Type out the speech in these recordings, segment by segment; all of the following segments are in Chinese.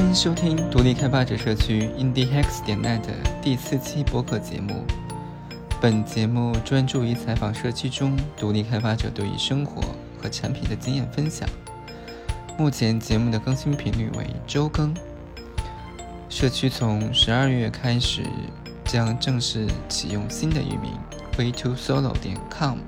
欢迎收听独立开发者社区 IndieHacks 点 net 第四期播客节目。本节目专注于采访社区中独立开发者对于生活和产品的经验分享。目前节目的更新频率为周更。社区从十二月开始将正式启用新的域名 way2solo 点 com。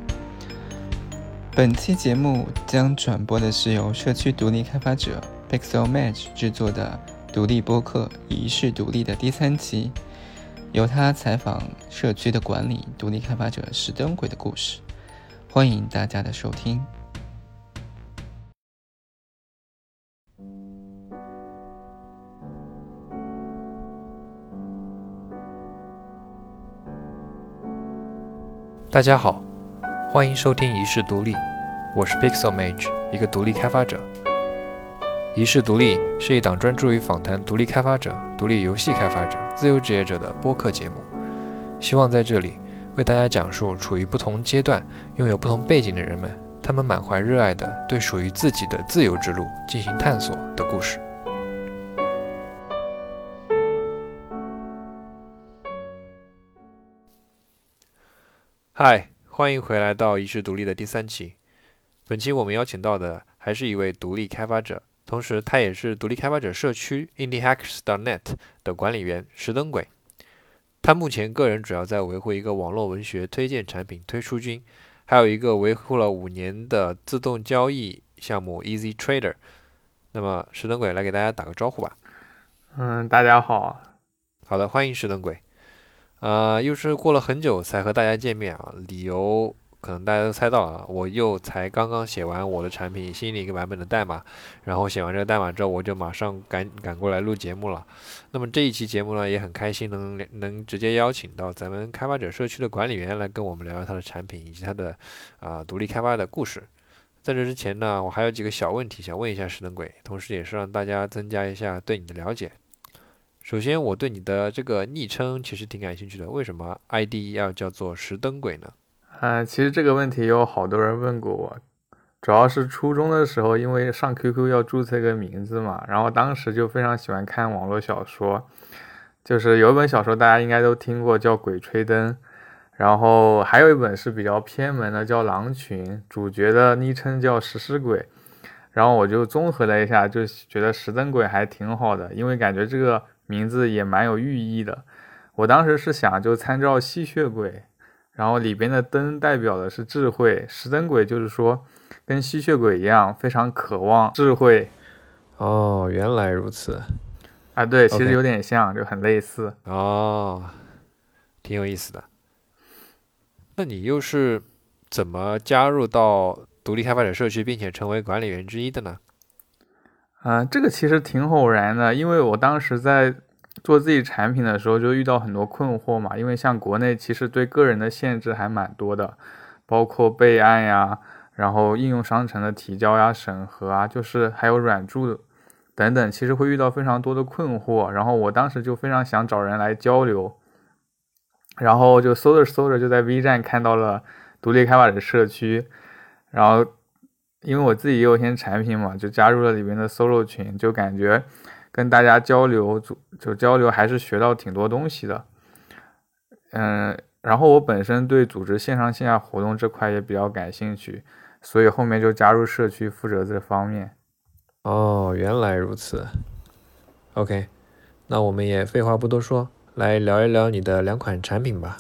本期节目将转播的是由社区独立开发者 Pixel Match 制作的独立播客《仪式独立》的第三期，由他采访社区的管理独立开发者石灯鬼的故事。欢迎大家的收听。大家好，欢迎收听《仪式独立》，我是 Pixel Mage，一个独立开发者。《遗世独立》是一档专注于访谈独立开发者、独立游戏开发者、自由职业者的播客节目，希望在这里为大家讲述处于不同阶段、拥有不同背景的人们，他们满怀热爱的对属于自己的自由之路进行探索的故事。嗨，欢迎回来到《遗世独立》的第三期。本期我们邀请到的还是一位独立开发者，同时他也是独立开发者社区 IndieHackers.net 的管理员石灯鬼。他目前个人主要在维护一个网络文学推荐产品推出君，还有一个维护了五年的自动交易项目 Easy Trader。那么石灯鬼来给大家打个招呼吧。嗯，大家好。好的，欢迎石灯鬼。呃，又是过了很久才和大家见面啊，理由可能大家都猜到了，我又才刚刚写完我的产品新的一个版本的代码，然后写完这个代码之后，我就马上赶赶过来录节目了。那么这一期节目呢，也很开心能能直接邀请到咱们开发者社区的管理员来跟我们聊聊他的产品以及他的啊独立开发的故事。在这之前呢，我还有几个小问题想问一下石灯鬼，同时也是让大家增加一下对你的了解。首先，我对你的这个昵称其实挺感兴趣的，为什么 ID 要叫做石灯鬼呢？嗯，其实这个问题有好多人问过我，主要是初中的时候，因为上 QQ 要注册个名字嘛，然后当时就非常喜欢看网络小说，就是有一本小说大家应该都听过，叫《鬼吹灯》，然后还有一本是比较偏门的，叫《狼群》，主角的昵称叫食尸鬼，然后我就综合了一下，就觉得石灯鬼还挺好的，因为感觉这个。名字也蛮有寓意的，我当时是想就参照吸血鬼，然后里边的灯代表的是智慧，石灯鬼就是说跟吸血鬼一样非常渴望智慧。哦，原来如此。啊，对，其实有点像，就很类似。哦，挺有意思的。那你又是怎么加入到独立开发者社区，并且成为管理员之一的呢？嗯，这个其实挺偶然的，因为我当时在做自己产品的时候就遇到很多困惑嘛。因为像国内其实对个人的限制还蛮多的，包括备案呀，然后应用商城的提交呀、审核啊，就是还有软著等等，其实会遇到非常多的困惑。然后我当时就非常想找人来交流，然后就搜着搜着就在 V 站看到了独立开发者社区，然后。因为我自己也有一些产品嘛，就加入了里面的 solo 群，就感觉跟大家交流，就就交流还是学到挺多东西的。嗯，然后我本身对组织线上线下活动这块也比较感兴趣，所以后面就加入社区负责这方面。哦，原来如此。OK，那我们也废话不多说，来聊一聊你的两款产品吧。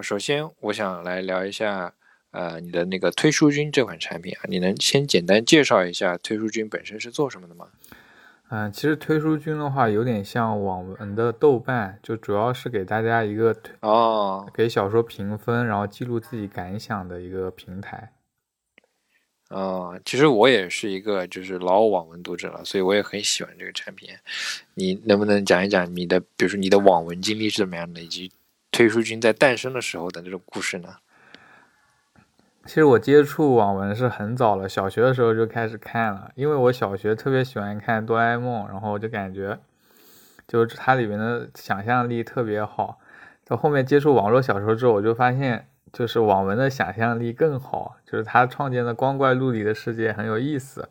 好，首先我想来聊一下，呃，你的那个推书君这款产品啊，你能先简单介绍一下推书君本身是做什么的吗？嗯，其实推书君的话有点像网文的豆瓣，就主要是给大家一个哦，给小说评分，然后记录自己感想的一个平台。哦，其实我也是一个就是老网文读者了，所以我也很喜欢这个产品。你能不能讲一讲你的，比如说你的网文经历是怎么样的，以及？推书君在诞生的时候的这种故事呢？其实我接触网文是很早了，小学的时候就开始看了，因为我小学特别喜欢看哆啦 A 梦，然后我就感觉，就是它里面的想象力特别好。到后面接触网络小说之后，我就发现，就是网文的想象力更好，就是他创建的光怪陆离的世界很有意思。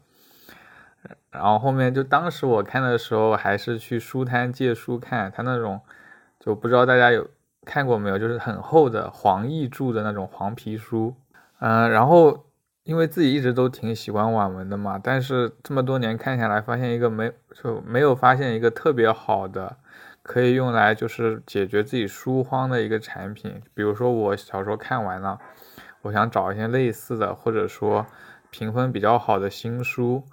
然后后面就当时我看的时候，还是去书摊借书看，他那种就不知道大家有看过没有，就是很厚的黄奕著的那种黄皮书。嗯，然后因为自己一直都挺喜欢网文的嘛，但是这么多年看下来，发现一个没就没有发现一个特别好的可以用来就是解决自己书荒的一个产品。比如说我小时候看完了，我想找一些类似的，或者说评分比较好的新书。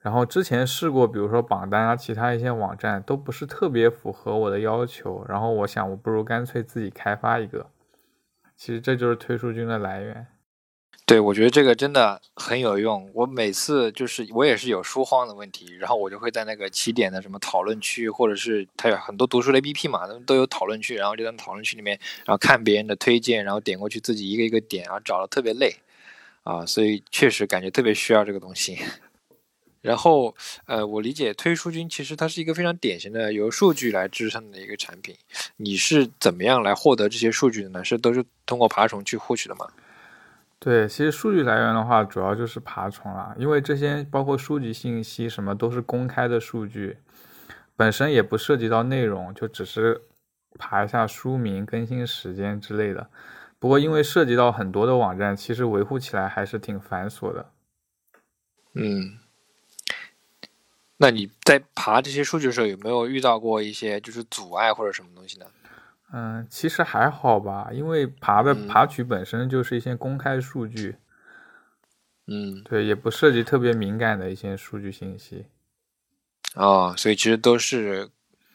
然后之前试过，比如说榜单啊，其他一些网站都不是特别符合我的要求。然后我想，我不如干脆自己开发一个。其实这就是推书君的来源。对，我觉得这个真的很有用。我每次就是我也是有书荒的问题，然后我就会在那个起点的什么讨论区，或者是它有很多读书的 APP 嘛，都有讨论区，然后就在讨论区里面，然后看别人的推荐，然后点过去自己一个一个点，然后找的特别累啊，所以确实感觉特别需要这个东西。然后，呃，我理解推书君其实它是一个非常典型的由数据来支撑的一个产品。你是怎么样来获得这些数据的呢？是都是通过爬虫去获取的吗？对，其实数据来源的话，主要就是爬虫啦，因为这些包括书籍信息什么都是公开的数据，本身也不涉及到内容，就只是爬一下书名、更新时间之类的。不过因为涉及到很多的网站，其实维护起来还是挺繁琐的。嗯。那你在爬这些数据的时候，有没有遇到过一些就是阻碍或者什么东西呢？嗯，其实还好吧，因为爬的爬取本身就是一些公开数据。嗯，对，也不涉及特别敏感的一些数据信息。哦，所以其实都是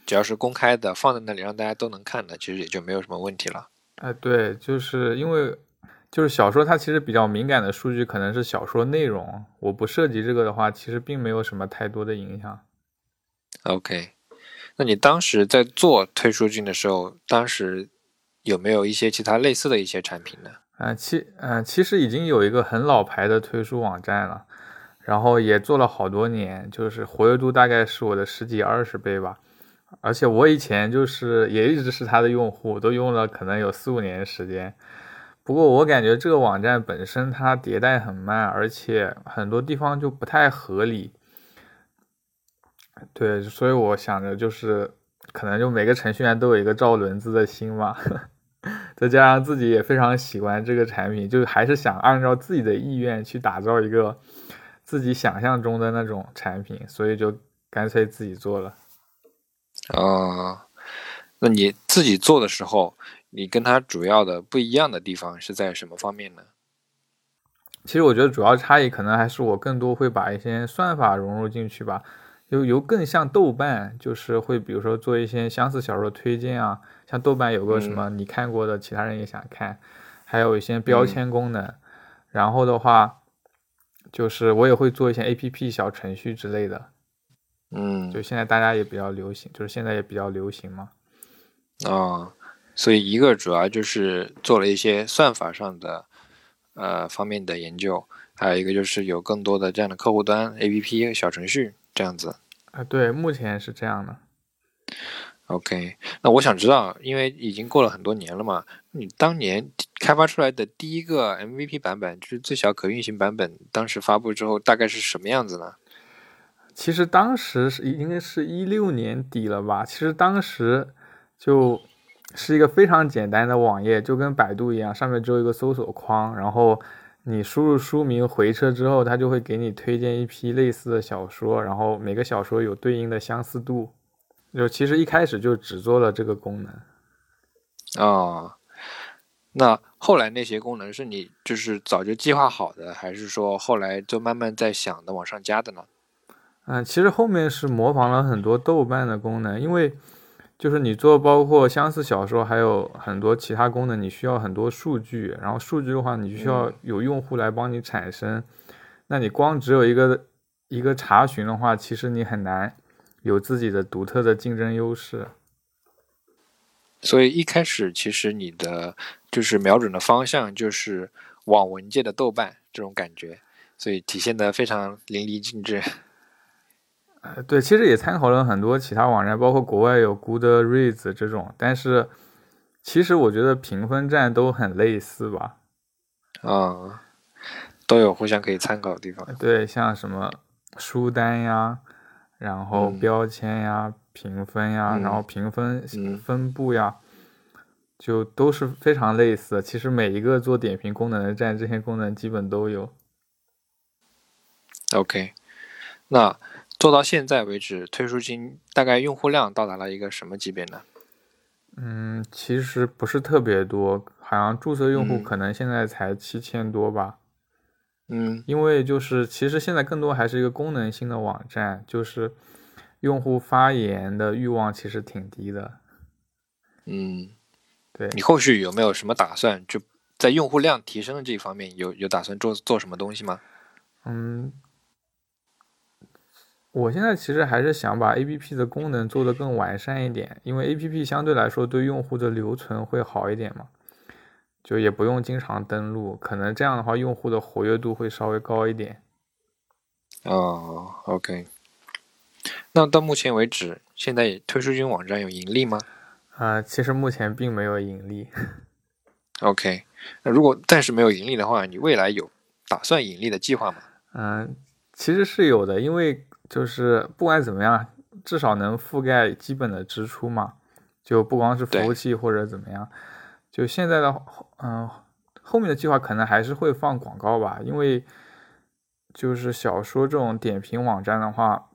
只要是公开的，放在那里让大家都能看的，其实也就没有什么问题了。哎，对，就是因为。就是小说，它其实比较敏感的数据可能是小说内容。我不涉及这个的话，其实并没有什么太多的影响。OK，那你当时在做推书君的时候，当时有没有一些其他类似的一些产品呢？嗯，其嗯其实已经有一个很老牌的推书网站了，然后也做了好多年，就是活跃度大概是我的十几二十倍吧。而且我以前就是也一直是他的用户，都用了可能有四五年时间。不过我感觉这个网站本身它迭代很慢，而且很多地方就不太合理。对，所以我想着就是，可能就每个程序员都有一个造轮子的心嘛，再加上自己也非常喜欢这个产品，就还是想按照自己的意愿去打造一个自己想象中的那种产品，所以就干脆自己做了。啊，那你自己做的时候？你跟它主要的不一样的地方是在什么方面呢？其实我觉得主要差异可能还是我更多会把一些算法融入进去吧，就有更像豆瓣，就是会比如说做一些相似小说推荐啊，像豆瓣有个什么你看过的，其他人也想看，还有一些标签功能。然后的话，就是我也会做一些 A P P 小程序之类的。嗯，就现在大家也比较流行，就是现在也比较流行嘛。啊。所以一个主要就是做了一些算法上的呃方面的研究，还有一个就是有更多的这样的客户端 APP 小程序这样子。啊，对，目前是这样的。OK，那我想知道，因为已经过了很多年了嘛，你当年开发出来的第一个 MVP 版本，就是最小可运行版本，当时发布之后大概是什么样子呢？其实当时是应该是一六年底了吧？其实当时就。是一个非常简单的网页，就跟百度一样，上面只有一个搜索框，然后你输入书名回车之后，它就会给你推荐一批类似的小说，然后每个小说有对应的相似度。就其实一开始就只做了这个功能。哦，那后来那些功能是你就是早就计划好的，还是说后来就慢慢在想的往上加的呢？嗯，其实后面是模仿了很多豆瓣的功能，因为。就是你做包括相似小说，还有很多其他功能，你需要很多数据，然后数据的话，你需要有用户来帮你产生。那你光只有一个一个查询的话，其实你很难有自己的独特的竞争优势。所以一开始其实你的就是瞄准的方向就是网文界的豆瓣这种感觉，所以体现的非常淋漓尽致。呃，对，其实也参考了很多其他网站，包括国外有 Goodreads 这种，但是其实我觉得评分站都很类似吧。啊、都有互相可以参考的地方。对，像什么书单呀，然后嗯标签呀、评分呀，然后嗯评分嗯分布呀，就都是非常类似。其实每一个做点评功能的站，这些功能基本都有。OK，那做到现在为止，推出金大概用户量到达了一个什么级别呢？嗯，其实不是特别多，好像注册用户嗯可能现在才七千多吧。嗯因为就是其实现在更多还是一个功能性的网站，就是用户发言的欲望其实挺低的。嗯，对，你后续有没有什么打算？就在用户量提升的这一方面，有有打算做做什么东西吗？嗯，我现在其实还是想把 APP 的功能做得更完善一点，因为 APP 相对来说对用户的留存会好一点嘛，就也不用经常登录，可能这样的话用户的活跃度会稍微高一点。哦，OK。那到目前为止，现在推书金网站有盈利吗啊、其实目前并没有盈利。？OK。那如果暂时没有盈利的话，你未来有打算盈利的计划吗？嗯，其实是有的，因为就是不管怎么样，至少能覆盖基本的支出嘛，就不光是服务器或者怎么样。就现在的后嗯、后面的计划可能还是会放广告吧，因为就是小说这种点评网站的话，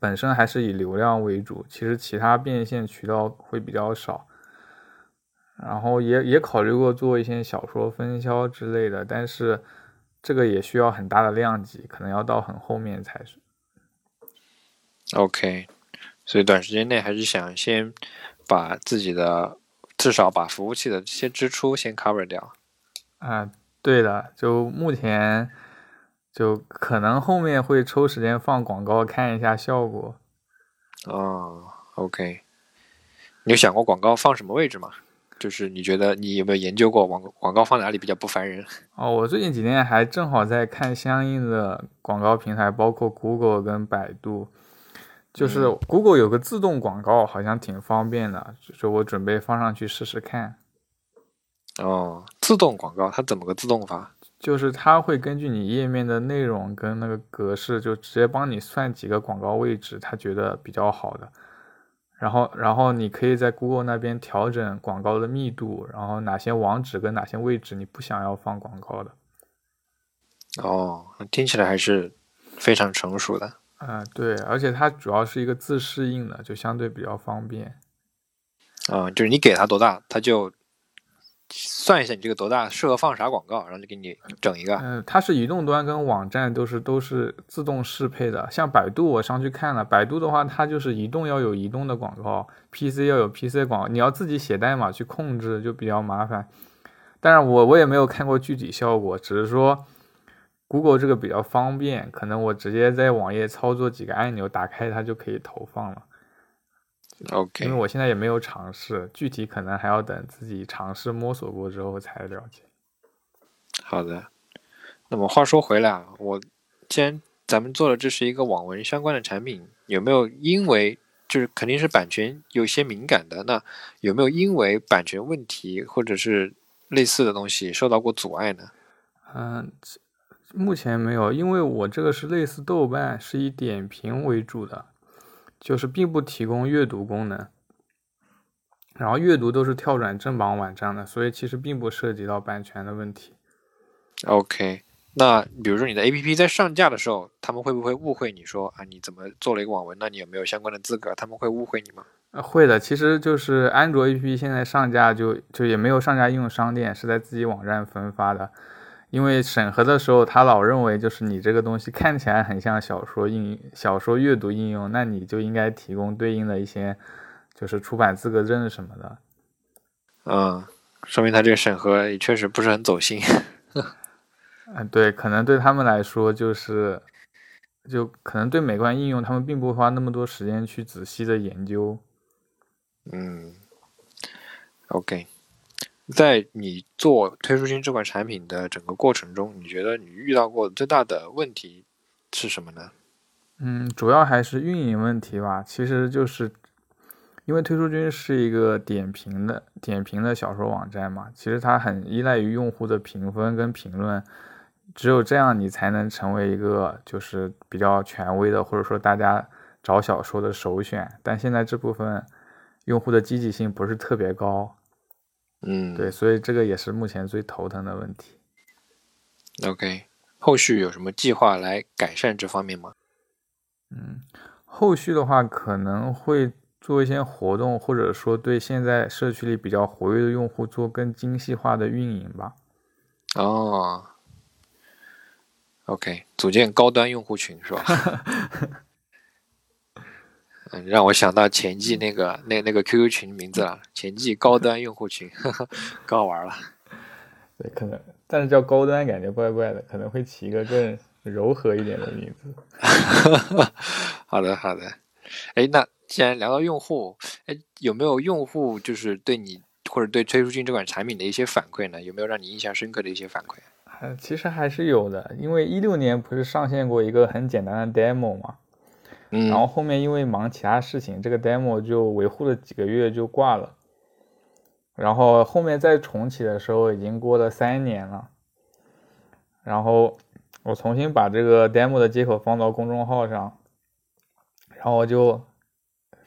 本身还是以流量为主，其实其他变现渠道会比较少。然后也也考虑过做一些小说分销之类的，但是这个也需要很大的量级，可能要到很后面才是。OK，所以短时间内还是想先把自己的至少把服务器的这些支出先 cover 掉。啊、对的，就目前就可能后面会抽时间放广告看一下效果。哦，OK，你有想过广告放什么位置吗？就是你觉得你有没有研究过广广告放哪里比较不烦人？哦，我最近几天还正好在看相应的广告平台，包括 Google 跟百度。就是嗯 Google 有个自动广告，好像挺方便的，就是我准备放上去试试看。哦，自动广告它怎么个自动法？就是它会根据你页面的内容跟那个格式，就直接帮你算几个广告位置，它觉得比较好的。然后，然后你可以在 Google 那边调整广告的密度，然后哪些网址跟哪些位置你不想要放广告的。哦，听起来还是非常成熟的。啊、对，而且它主要是一个自适应的，就相对比较方便。啊、就是你给它多大，它就算一下你这个多大适合放啥广告，然后就给你整一个。嗯、它是移动端跟网站都是都是自动适配的。像百度，我上去看了，百度的话，它就是移动要有移动的广告，PC 要有 PC 广告，你要自己写代码去控制，就比较麻烦。但是我我也没有看过具体效果，只是说 Google 这个比较方便，可能我直接在网页操作几个按钮，打开它就可以投放了。OK，因为我现在也没有尝试，具体可能还要等自己尝试摸索过之后才了解。好的。那么话说回来啊，我既然咱们做的这是一个网文相关的产品，有没有因为就是肯定是版权有些敏感的，那有没有因为版权问题或者是类似的东西受到过阻碍呢？嗯，这目前没有，因为我这个是类似豆瓣，是以点评为主的，就是并不提供阅读功能。然后阅读都是跳转正版网站的，所以其实并不涉及到版权的问题。OK，那比如说你的 APP 在上架的时候，他们会不会误会你说啊，你怎么做了一个网文？那你有没有相关的资格？他们会误会你吗？呃，会的，其实就是安卓 APP 现在上架就就也没有上架应用商店，是在自己网站分发的。因为审核的时候，他老认为就是你这个东西看起来很像小说应小说阅读应用，那你就应该提供对应的一些就是出版资格证什么的。嗯，说明他这个审核也确实不是很走心。嗯，对，可能对他们来说就是，就可能对每款应用他们并不花那么多时间去仔细的研究。嗯，OK，在你做推出新这款产品的整个过程中，你觉得你遇到过最大的问题是什么呢？嗯，主要还是运营问题吧。其实就是因为推出君是一个点评的点评的小说网站嘛，其实它很依赖于用户的评分跟评论，只有这样你才能成为一个就是比较权威的，或者说大家找小说的首选。但现在这部分用户的积极性不是特别高，嗯，对，所以这个也是目前最头疼的问题。OK，后续有什么计划来改善这方面吗？嗯，后续的话可能会做一些活动，或者说对现在社区里比较活跃的用户做更精细化的运营吧。哦，OK，组建高端用户群是吧？嗯，让我想到前季那个那那个 QQ 群名字了，前季高端用户群，呵呵，可好玩了。对，可能但是叫高端感觉怪怪的，可能会起一个更柔和一点的名字。好的，好的。哎，那既然聊到用户，哎，有没有用户就是对你或者对崔出君这款产品的一些反馈呢？有没有让你印象深刻的一些反馈？还其实还是有的，因为一六年不是上线过一个很简单的 demo 嘛，然后后面因为忙其他事情，这个 demo 就维护了几个月就挂了。然后后面再重启的时候，已经过了三年了。然后我重新把这个 demo 的接口放到公众号上，然后就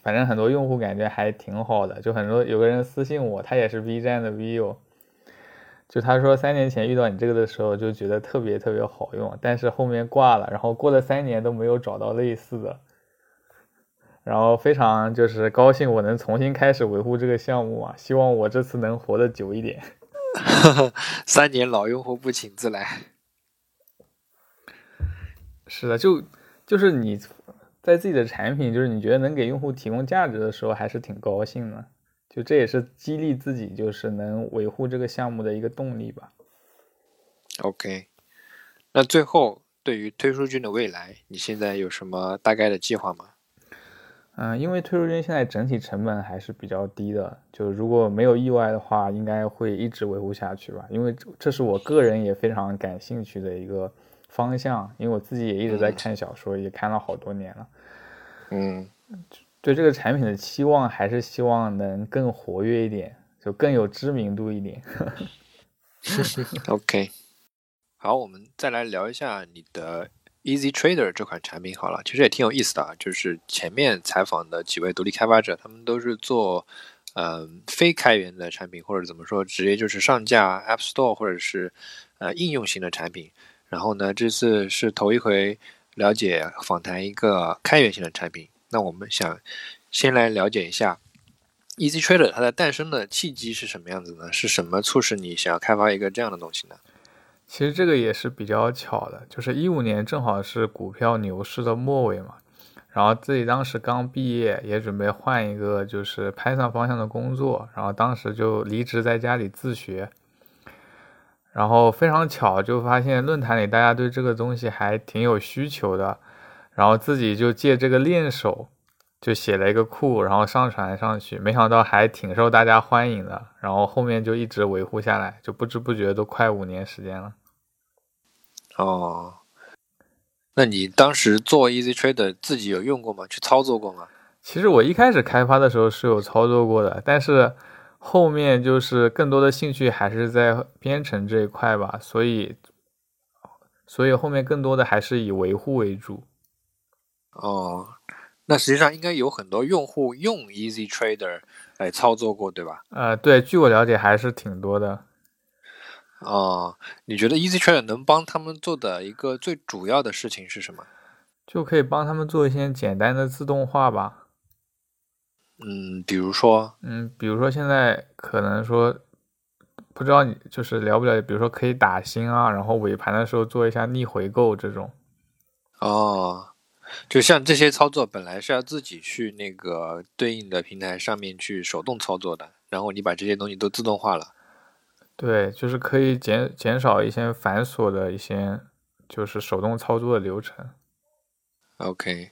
反正很多用户感觉还挺好的，就很多有个人私信我，他也是 B 站的 Vivo 就他说三年前遇到你这个的时候就觉得特别特别好用，但是后面挂了，然后过了三年都没有找到类似的。然后非常就是高兴，我能重新开始维护这个项目啊！希望我这次能活得久一点。三年老用户不请自来。是的，就就是你在自己的产品，就是你觉得能给用户提供价值的时候，还是挺高兴的。就这也是激励自己，就是能维护这个项目的一个动力吧。OK，那最后对于推出君的未来，你现在有什么大概的计划吗？嗯，因为退出君现在整体成本还是比较低的，就如果没有意外的话，应该会一直维护下去吧。因为这这是我个人也非常感兴趣的一个方向，因为我自己也一直在看小说，也看了好多年了。嗯对这个产品的期望还是希望能更活跃一点，就更有知名度一点。OK，好，我们再来聊一下你的 Easy Trader 这款产品好了，其实也挺有意思的啊。就是前面采访的几位独立开发者，他们都是做呃非开源的产品，或者怎么说，直接就是上架 App Store 或者是呃应用型的产品。然后呢，这次是头一回了解访谈一个开源型的产品。那我们想先来了解一下 Easy Trader 它的诞生的契机是什么样子呢？是什么促使你想要开发一个这样的东西呢？其实这个也是比较巧的，就是一五年正好是股票牛市的末尾嘛，然后自己当时刚毕业，也准备换一个就是 Python 方向的工作，然后当时就离职在家里自学，然后非常巧就发现论坛里大家对这个东西还挺有需求的，然后自己就借这个练手，就写了一个库，然后上传上去，没想到还挺受大家欢迎的，然后后面就一直维护下来，就不知不觉都快五年时间了。哦，那你当时做 Easy Trader 自己有用过吗？去操作过吗？其实我一开始开发的时候是有操作过的，但是后面就是更多的兴趣还是在编程这一块吧，所以所以后面更多的还是以维护为主。哦，那实际上应该有很多用户用 Easy Trader 来操作过，对吧？呃，对，据我了解还是挺多的。哦，你觉得 Easy Trader 能帮他们做的一个最主要的事情是什么？就可以帮他们做一些简单的自动化吧。嗯，比如说，嗯，比如说现在可能说，不知道你就是了不了解，比如说可以打新啊，然后尾盘的时候做一下逆回购这种。哦，就像这些操作本来是要自己去那个对应的平台上面去手动操作的，然后你把这些东西都自动化了。对，就是可以减减少一些繁琐的一些就是手动操作的流程。OK，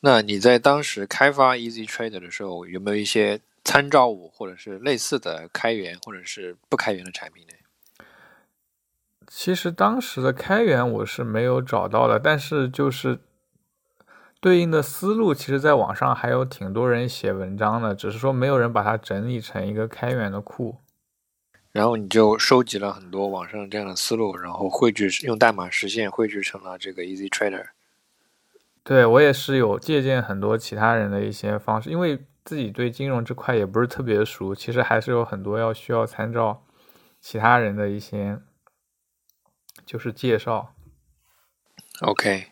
那你在当时开发 Easy Trader 的时候，有没有一些参照物或者是类似的开源或者是不开源的产品呢？其实当时的开源我是没有找到的，但是就是对应的思路，其实在网上还有挺多人写文章的，只是说没有人把它整理成一个开源的库。然后你就收集了很多网上这样的思路，然后汇聚用代码实现，汇聚成了这个 Easy Trader。对我也是有借鉴很多其他人的一些方式，因为自己对金融这块也不是特别熟，其实还是有很多要需要参照其他人的一些就是介绍。OK，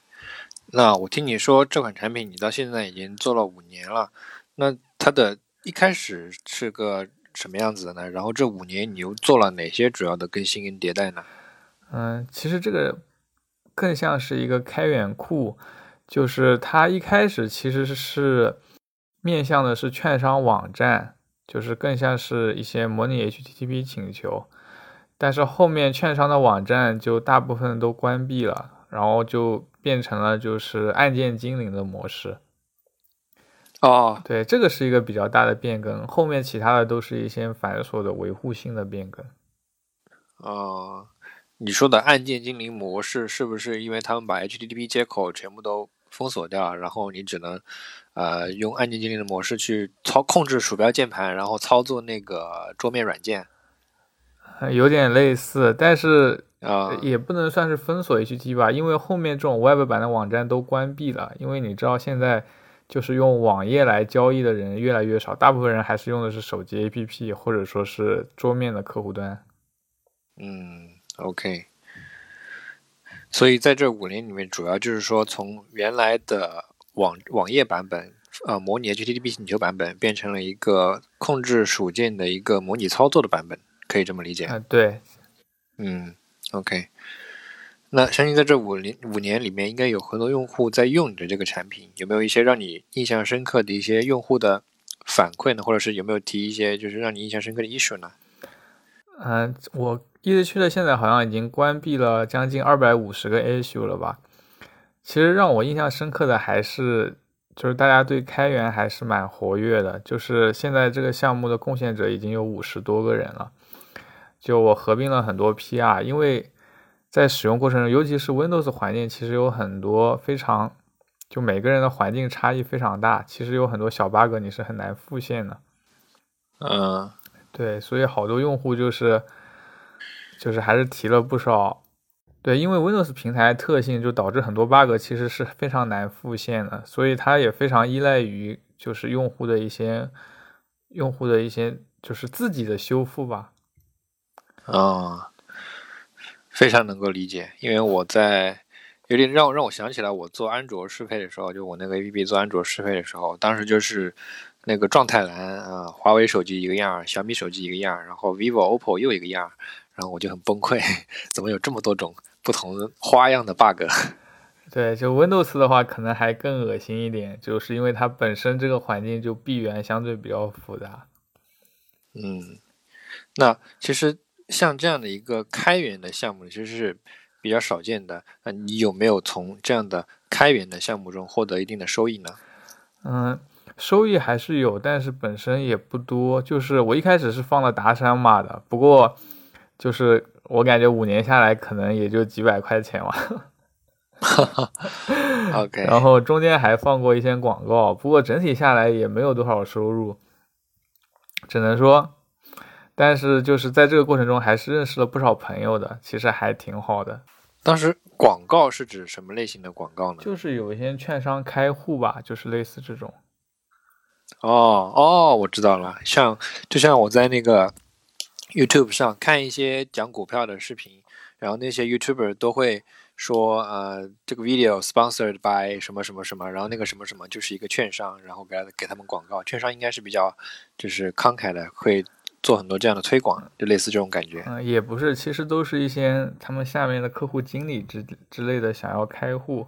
那我听你说这款产品你到现在已经做了五年了，那它的一开始是个什么样子的呢？然后这五年你又做了哪些主要的更新跟迭代呢？嗯，其实这个更像是一个开源库，就是它一开始其实是面向的是券商网站，就是更像是一些模拟 HTTP 请求，但是后面券商的网站就大部分都关闭了，然后就变成了就是按键精灵的模式。哦，对，这个是一个比较大的变更，后面其他的都是一些繁琐的维护性的变更。哦，你说的按键精灵模式是不是因为他们把 HTTP 接口全部都封锁掉，然后你只能呃用按键精灵的模式去操控制鼠标键盘，然后操作那个桌面软件？呃有点类似，但是啊、也不能算是封锁 HT 吧，因为后面这种 Web 版的网站都关闭了。因为你知道现在就是用网页来交易的人越来越少，大部分人还是用的是手机 APP 或者说是桌面的客户端。嗯，OK。所以在这五年里面，主要就是说从原来的网网页版本，呃，模拟 HTTP 请求版本，变成了一个控制鼠键的一个模拟操作的版本，可以这么理解？啊、对，嗯，OK。那相信在这五年五年里面，应该有很多用户在用你的这个产品，有没有一些让你印象深刻的一些用户的反馈呢？或者是有没有提一些就是让你印象深刻的 issue 呢？嗯、我，easy 系列现在好像已经关闭了将近二百五十个 issue 了吧？其实让我印象深刻的还是，就是大家对开源还是蛮活跃的。就是现在这个项目的贡献者已经有五十多个人了。就我合并了很多 PR，因为在使用过程中，尤其是 Windows 环境，其实有很多非常，就每个人的环境差异非常大，其实有很多小 bug 你是很难复现的。嗯对，所以好多用户就是就是还是提了不少。对，因为 Windows 平台特性就导致很多 bug 其实是非常难复现的，所以它也非常依赖于就是用户的一些用户的一些就是自己的修复吧。啊、非常能够理解，因为我在有点让让我想起来，我做安卓适配的时候，就我那个 APP 做安卓适配的时候，当时就是那个状态栏啊，华为手机一个样儿，小米手机一个样儿，然后 vivo、OPPO 又一个样儿，然后我就很崩溃，怎么有这么多种不同花样的 bug？对，就 Windows 的话，可能还更恶心一点，就是因为它本身这个环境就闭源相对比较复杂。嗯，那其实像这样的一个开源的项目，其实是比较少见的。那你有没有从这样的开源的项目中获得一定的收益呢？嗯，收益还是有，但是本身也不多。就是我一开始是放了达山码的，不过就是我感觉五年下来可能也就几百块钱吧。OK，然后中间还放过一些广告，不过整体下来也没有多少收入，只能说，但是就是在这个过程中还是认识了不少朋友的，其实还挺好的。当时广告是指什么类型的广告呢？就是有一些券商开户吧，就是类似这种。哦哦，我知道了，像就像我在那个 YouTube 上看一些讲股票的视频，然后那些 YouTuber 都会说，呃，这个 video sponsored by 什么什么什么，然后那个什么什么就是一个券商，然后给他给他们广告，券商应该是比较就是慷慨的，会做很多这样的推广，就类似这种感觉。嗯，也不是，其实都是一些他们下面的客户经理之之类的想要开户，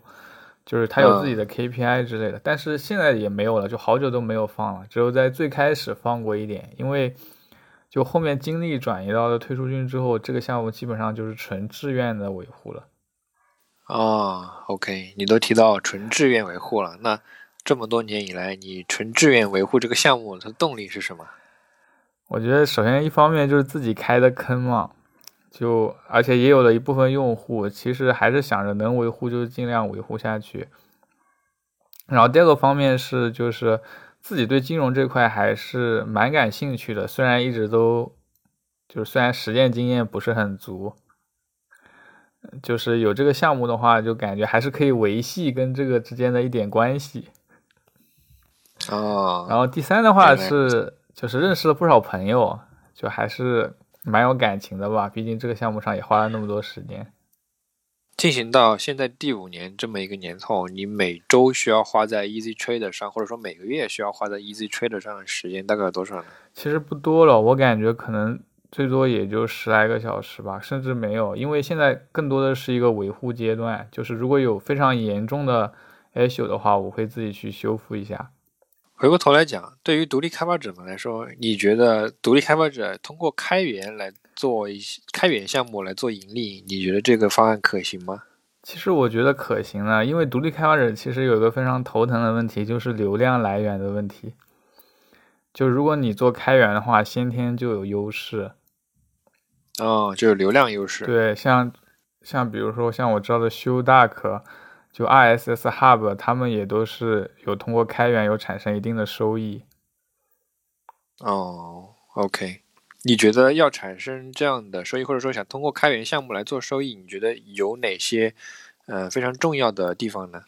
就是他有自己的 KPI 之类的，但是现在也没有了，就好久都没有放了，只有在最开始放过一点，因为就后面精力转移到了退出军之后，这个项目基本上就是纯志愿的维护了。哦，OK，你都提到纯志愿维护了，那这么多年以来，你纯志愿维护这个项目，它的动力是什么？我觉得首先一方面就是自己开的坑嘛，就而且也有了一部分用户，其实还是想着能维护就尽量维护下去。然后第二个方面是就是自己对金融这块还是蛮感兴趣的，虽然一直都就是虽然实践经验不是很足，就是有这个项目的话，就感觉还是可以维系跟这个之间的一点关系。哦，然后第三的话是，就是认识了不少朋友，就还是蛮有感情的吧。毕竟这个项目上也花了那么多时间。进行到现在第五年这么一个年头，你每周需要花在 Easy Trader 上，或者说每个月需要花在 Easy Trader 上的时间大概有多少呢？其实不多了，我感觉可能最多也就十来个小时吧，甚至没有。因为现在更多的是一个维护阶段，就是如果有非常严重的 issue 的话，我会自己去修复一下。回过头来讲，对于独立开发者们来说，你觉得独立开发者通过开源来做一些开源项目来做盈利，你觉得这个方案可行吗？其实我觉得可行的，因为独立开发者其实有一个非常头疼的问题，就是流量来源的问题。就如果你做开源的话，先天就有优势。哦，就是流量优势。对，像像比如说像我知道的 Show Duck，就 RSS Hub，他们也都是有通过开源有产生一定的收益。哦，OK，你觉得要产生这样的收益，或者说想通过开源项目来做收益，你觉得有哪些呃非常重要的地方呢？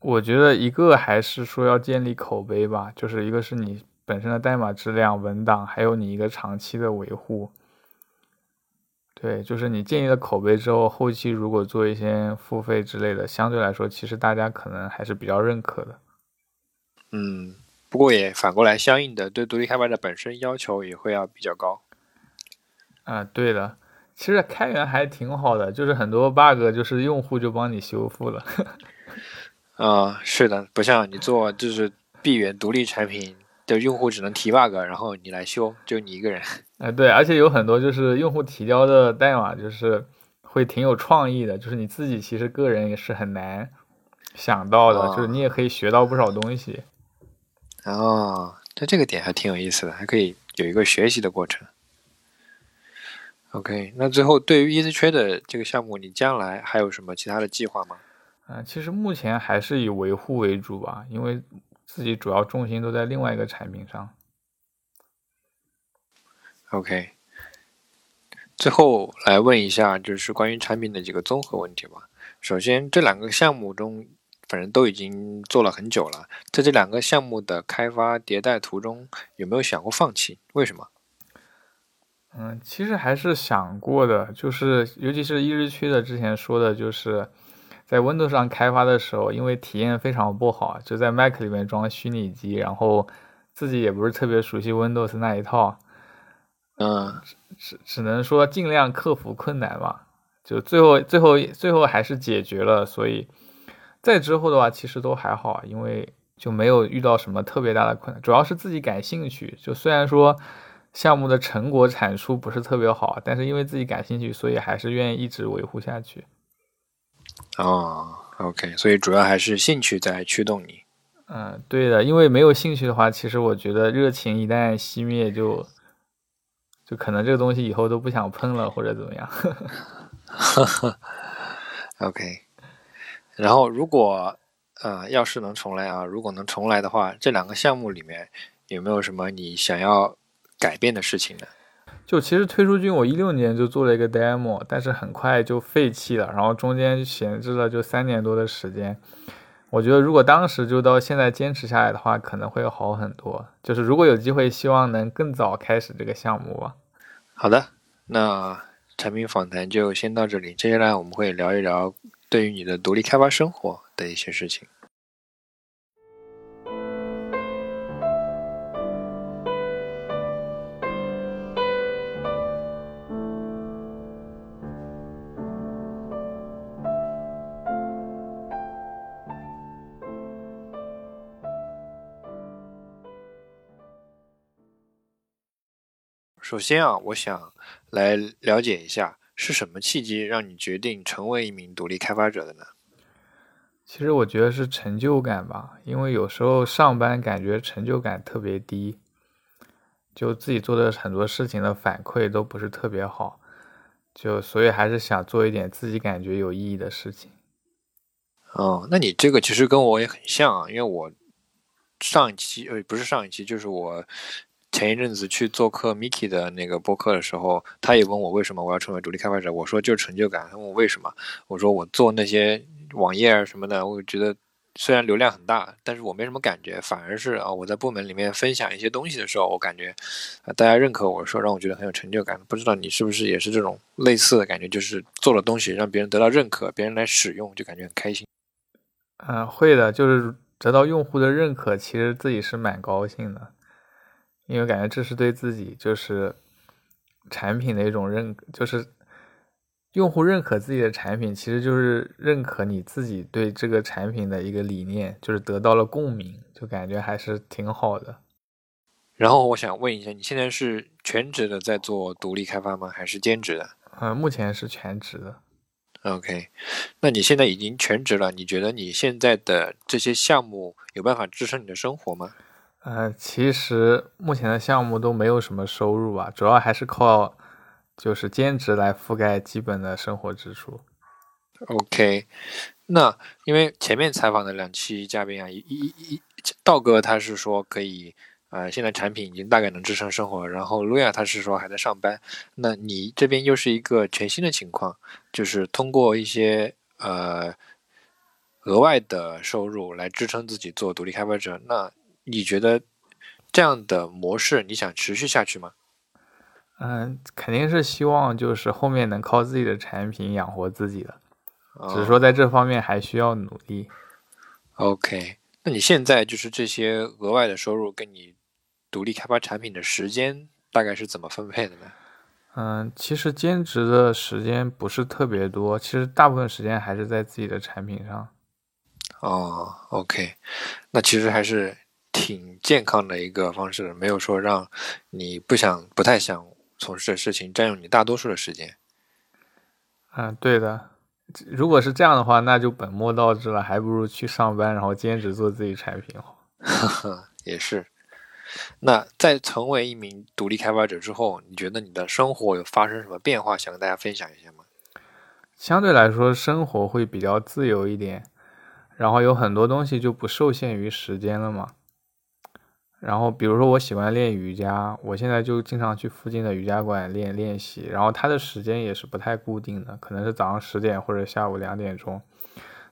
我觉得一个还是说要建立口碑吧，就是一个是你本身的代码质量、文档，还有你一个长期的维护。对，就是你建立了口碑之后，后期如果做一些付费之类的，相对来说，其实大家可能还是比较认可的。嗯，不过也反过来，相应的对独立开发者本身要求也会要比较高。啊，对的，其实开源还挺好的，就是很多 bug 就是用户就帮你修复了。啊、是的，不像你做就是闭源独立产品的用户只能提 bug，然后你来修，就你一个人。哎，对，而且有很多就是用户提交的代码，就是会挺有创意的，就是你自己其实个人也是很难想到的，哦就是你也可以学到不少东西。哦，那这个点还挺有意思的，还可以有一个学习的过程。OK，那最后对于 Easy Trade 这个项目，你将来还有什么其他的计划吗？嗯、其实目前还是以维护为主吧，因为自己主要重心都在另外一个产品上。OK，最后来问一下，就是关于产品的几个综合问题吧。首先，这两个项目中，反正都已经做了很久了，在这两个项目的开发迭代途中，有没有想过放弃？为什么？嗯，其实还是想过的，就是尤其是一日区的之前说的，就是在 Windows 上开发的时候，因为体验非常不好，就在 Mac 里面装虚拟机，然后自己也不是特别熟悉 Windows 那一套，嗯，只只能说尽量克服困难吧。就最后最后最后还是解决了，所以在之后的话，其实都还好，啊因为就没有遇到什么特别大的困难，主要是自己感兴趣。就虽然说项目的成果产出不是特别好，但是因为自己感兴趣，所以还是愿意一直维护下去。哦，OK，所以主要还是兴趣在驱动你。嗯，对的，因为没有兴趣的话，其实我觉得热情一旦熄灭就，就可能这个东西以后都不想碰了，或者怎么样。OK，然后如果呃要是能重来啊，如果能重来的话，这两个项目里面有没有什么你想要改变的事情呢？就其实推出君我一六年就做了一个 demo，但是很快就废弃了，然后中间闲置了就三年多的时间。我觉得如果当时就到现在坚持下来的话，可能会好很多。就是如果有机会，希望能更早开始这个项目吧。好的，那产品访谈就先到这里，接下来我们会聊一聊对于你的独立开发生活的一些事情。首先啊，我想来了解一下是什么契机让你决定成为一名独立开发者的呢？其实我觉得是成就感吧，因为有时候上班感觉成就感特别低，就自己做的很多事情的反馈都不是特别好，就所以还是想做一点自己感觉有意义的事情。哦，那你这个其实跟我也很像啊，因为我上一期呃不是上一期，就是我前一阵子去做客 Miki 的那个播客的时候，他也问我为什么我要成为独立开发者，我说就是成就感。他问我为什么，我说我做那些网页啊什么的，我觉得。虽然流量很大，但是我没什么感觉，反而是啊，我在部门里面分享一些东西的时候，我感觉啊，大家认可我说，让我觉得很有成就感。不知道你是不是也是这种类似的感觉，就是做了东西让别人得到认可，别人来使用就感觉很开心。嗯，会的，就是得到用户的认可，其实自己是蛮高兴的，因为感觉这是对自己就是产品的一种认，就是。用户认可自己的产品，其实就是认可你自己对这个产品的一个理念，就是得到了共鸣，就感觉还是挺好的。然后我想问一下，你现在是全职的在做独立开发吗？还是兼职的？嗯，目前是全职的。OK，那你现在已经全职了，你觉得你现在的这些项目有办法支撑你的生活吗？呃，其实目前的项目都没有什么收入吧，主要还是靠。就是兼职来覆盖基本的生活支出。OK，那因为前面采访的两期嘉宾啊，一一一道哥他是说可以，呃，现在产品已经大概能支撑生活，然后路亚他是说还在上班。那你这边又是一个全新的情况，就是通过一些呃额外的收入来支撑自己做独立开发者。那你觉得这样的模式你想持续下去吗？嗯，肯定是希望就是后面能靠自己的产品养活自己的，只是说在这方面还需要努力。OK，那你现在就是这些额外的收入跟你独立开发产品的时间大概是怎么分配的呢？嗯，其实兼职的时间不是特别多，其实大部分时间还是在自己的产品上。哦，OK，那其实还是挺健康的一个方式，没有说让你不想、不太想。从事的事情占用你大多数的时间。嗯，对的。如果是这样的话，那就本末倒置了，还不如去上班，然后兼职做自己产品好。也是。那在成为一名独立开发者之后，你觉得你的生活有发生什么变化？想跟大家分享一下吗？相对来说，生活会比较自由一点，然后有很多东西就不受限于时间了嘛。然后，比如说我喜欢练瑜伽，我现在就经常去附近的瑜伽馆练练习。然后它的时间也是不太固定的，可能是早上十点或者下午两点钟。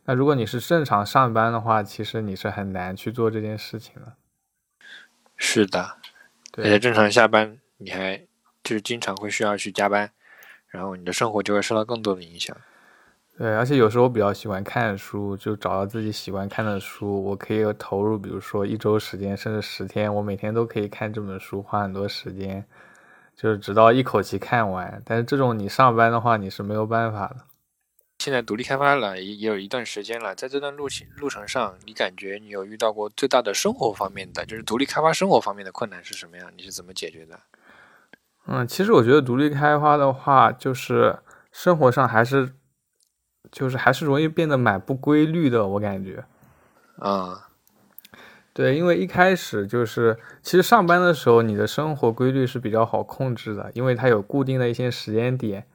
那如果你是正常上班的话，其实你是很难去做这件事情的。是的，而且正常下班你还就是经常会需要去加班，然后你的生活就会受到更多的影响。对，而且有时候我比较喜欢看书，就找到自己喜欢看的书，我可以投入，比如说一周时间，甚至十天，我每天都可以看这本书，花很多时间，就是直到一口气看完。但是这种你上班的话，你是没有办法的。现在独立开发了也也有一段时间了，在这段路程路程上，你感觉你有遇到过最大的生活方面的，就是独立开发生活方面的困难是什么样？你是怎么解决的？嗯，其实我觉得独立开发的话，就是生活上还是。就是还是容易变得蛮不规律的，我感觉，啊，对，因为一开始就是，其实上班的时候，你的生活规律是比较好控制的，因为它有固定的一些时间点，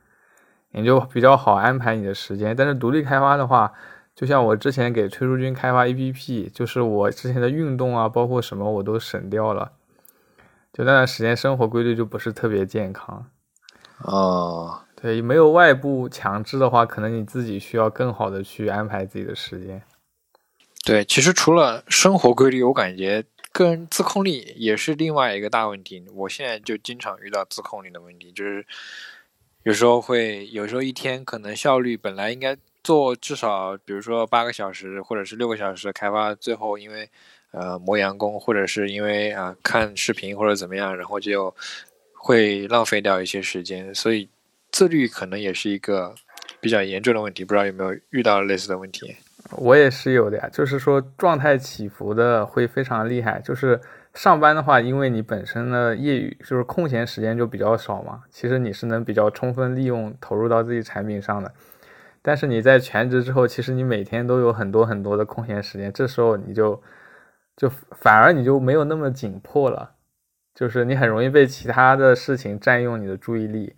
你就比较好安排你的时间。但是独立开发的话，就像我之前给崔淑君开发 APP，就是我之前的运动啊，包括什么我都省掉了，就那段时间生活规律就不是特别健康，哦。对，没有外部强制的话，可能你自己需要更好的去安排自己的时间。对，其实除了生活规律，我感觉个人自控力也是另外一个大问题。我现在就经常遇到自控力的问题，就是有时候会，有时候一天可能效率本来应该做至少，比如说八个小时或者是六个小时的开发，最后因为呃磨洋工，或者是因为啊看视频或者怎么样，然后就会浪费掉一些时间，所以。自律可能也是一个比较严重的问题，不知道有没有遇到类似的问题？我也是有的呀，就是说状态起伏的会非常厉害。就是上班的话，因为你本身的业余就是空闲时间就比较少嘛，其实你是能比较充分利用投入到自己产品上的。但是你在全职之后，其实你每天都有很多很多的空闲时间，这时候你就就反而你就没有那么紧迫了。就是你很容易被其他的事情占用你的注意力。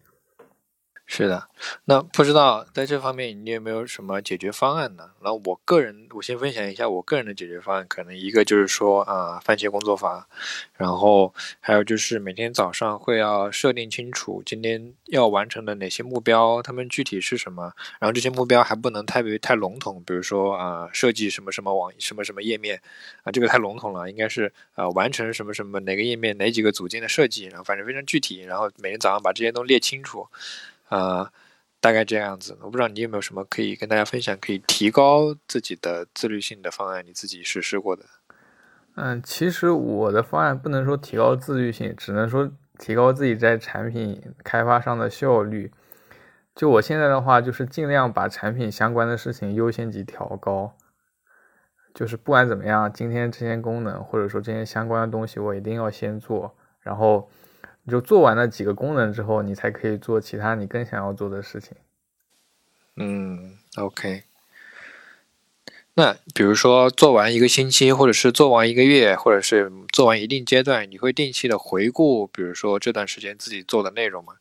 是的，那不知道在这方面你有没有什么解决方案呢？然后我个人，我先分享一下我个人的解决方案，可能一个就是说啊，番茄工作法，然后还有就是每天早上会要设定清楚今天要完成的哪些目标，他们具体是什么，然后这些目标还不能太别太笼统，比如说啊，设计什么什么网什么什么页面啊，这个太笼统了，应该是呃完成什么什么哪个页面哪几个组件的设计，然后反正非常具体，然后每天早上把这些都列清楚。啊，大概这样子，我不知道你有没有什么可以跟大家分享，可以提高自己的自律性的方案，你自己实施过的？嗯，其实我的方案不能说提高自律性，只能说提高自己在产品开发上的效率。就我现在的话，就是尽量把产品相关的事情优先级调高，就是不管怎么样，今天这些功能或者说这些相关的东西，我一定要先做，然后。你就做完了几个功能之后，你才可以做其他你更想要做的事情。嗯，OK。那比如说做完一个星期，或者是做完一个月，或者是做完一定阶段，你会定期的回顾，比如说这段时间自己做的内容吗？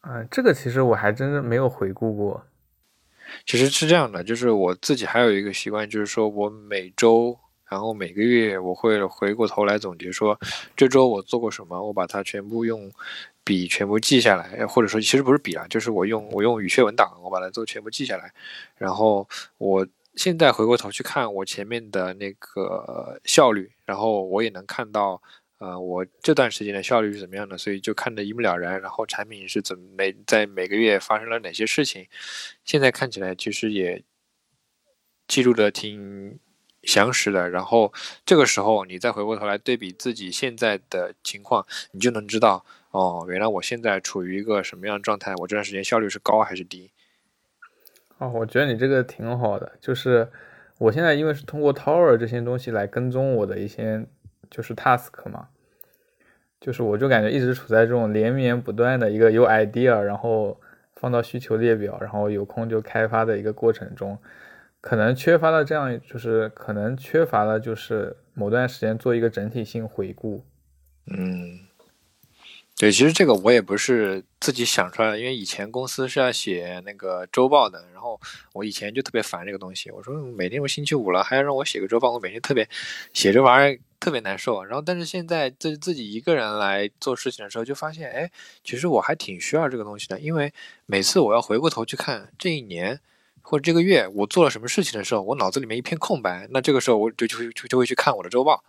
嗯，这个其实我还真的没有回顾过。其实是这样的，就是我自己还有一个习惯，就是说我每周。然后每个月我会回过头来总结，说这周我做过什么，我把它全部用笔全部记下来，或者说其实不是笔啊，就是我用我用语雀文档，我把它都全部记下来。然后我现在回过头去看我前面的那个效率，然后我也能看到，呃，我这段时间的效率是怎么样的，所以就看得一目了然。然后产品是怎么每在每个月发生了哪些事情，现在看起来其实也记录的挺。详实的，然后这个时候你再回过头来对比自己现在的情况，你就能知道哦，原来我现在处于一个什么样的状态，我这段时间效率是高还是低。哦，我觉得你这个挺好的，就是我现在因为是通过 Tower 这些东西来跟踪我的一些就是 task 嘛，就是我就感觉一直处在这种连绵不断的一个有 idea，然后放到需求列表，然后有空就开发的一个过程中。可能缺乏了这样，就是可能缺乏了，就是某段时间做一个整体性回顾。嗯，对，其实这个我也不是自己想出来的，因为以前公司是要写那个周报的，然后我以前就特别烦这个东西。我说每天我星期五了还要让我写个周报，我每天特别写这玩意儿特别难受。然后但是现在自自己一个人来做事情的时候，就发现哎，其实我还挺需要这个东西的，因为每次我要回过头去看这一年。或者这个月我做了什么事情的时候，我脑子里面一片空白，那这个时候我就就会就就会去看我的周报，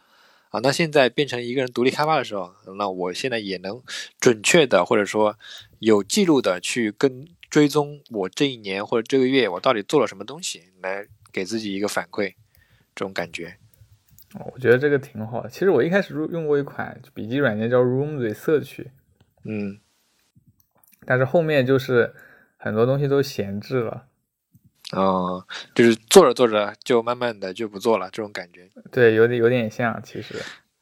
啊，那现在变成一个人独立开发的时候，那我现在也能准确的或者说有记录的去跟追踪我这一年或者这个月我到底做了什么东西，来给自己一个反馈，这种感觉。我觉得这个挺好的。其实我一开始用过一款笔记软件叫 Room，Research，嗯，但是后面就是很多东西都闲置了。哦，就是做着做着就慢慢的就不做了，这种感觉。对，有点有点像，其实。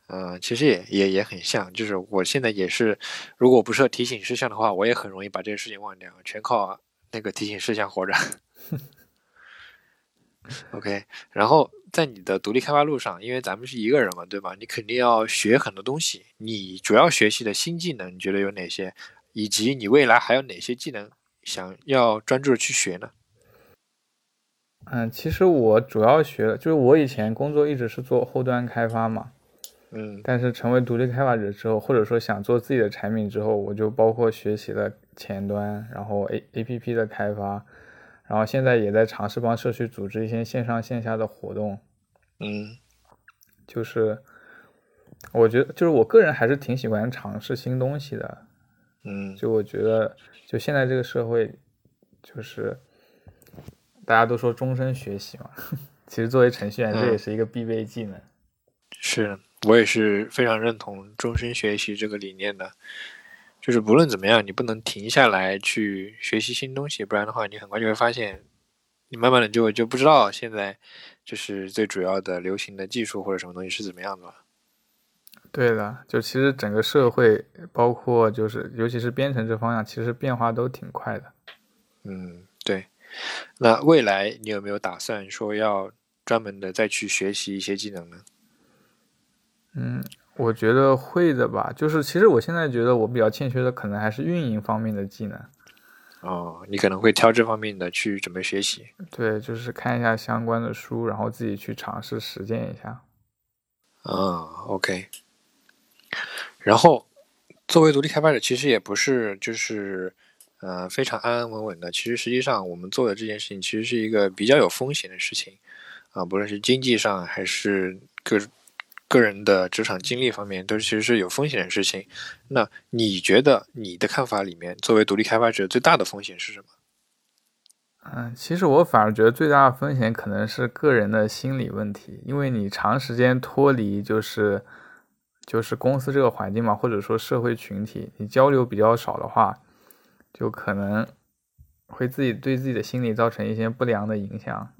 嗯，其实也也也很像，就是我现在也是，如果不设提醒事项的话，我也很容易把这些事情忘掉，全靠那个提醒事项活着。OK，然后在你的独立开发路上，因为咱们是一个人嘛，对吧？你肯定要学很多东西。你主要学习的新技能，你觉得有哪些？以及你未来还有哪些技能想要专注的去学呢？嗯，其实我主要学的就是我以前工作一直是做后端开发嘛，嗯，但是成为独立开发者之后，或者说想做自己的产品之后，我就包括学习了前端，然后 A A P P 的开发，然后现在也在尝试帮社区组织一些线上线下的活动，嗯，就是我觉得就是我个人还是挺喜欢尝试新东西的，嗯，就我觉得就现在这个社会就是。大家都说终身学习嘛，其实作为程序员，这也是一个必备技能。是我也是非常认同终身学习这个理念的，就是不论怎么样，你不能停下来去学习新东西，不然的话，你很快就会发现，你慢慢的就就不知道现在就是最主要的流行的技术或者什么东西是怎么样的了。对的，就其实整个社会，包括就是尤其是编程这方向，其实变化都挺快的。嗯，对。那未来你有没有打算说要专门的再去学习一些技能呢？嗯，我觉得会的吧，就是其实我现在觉得我比较欠缺的可能还是运营方面的技能。哦，你可能会挑这方面的去准备学习。对，就是看一下相关的书，然后自己去尝试实践一下。啊，OK。然后，作为独立开发者，其实也不是就是呃非常安安稳稳的。其实实际上，我们做的这件事情其实是一个比较有风险的事情啊，不论是经济上还是个。个人的职场经历方面，都其实是有风险的事情。那你觉得你的看法里面，作为独立开发者最大的风险是什么？嗯，其实我反而觉得最大的风险可能是个人的心理问题，因为你长时间脱离就是就是公司这个环境嘛，或者说社会群体，你交流比较少的话，就可能会自己对自己的心理造成一些不良的影响。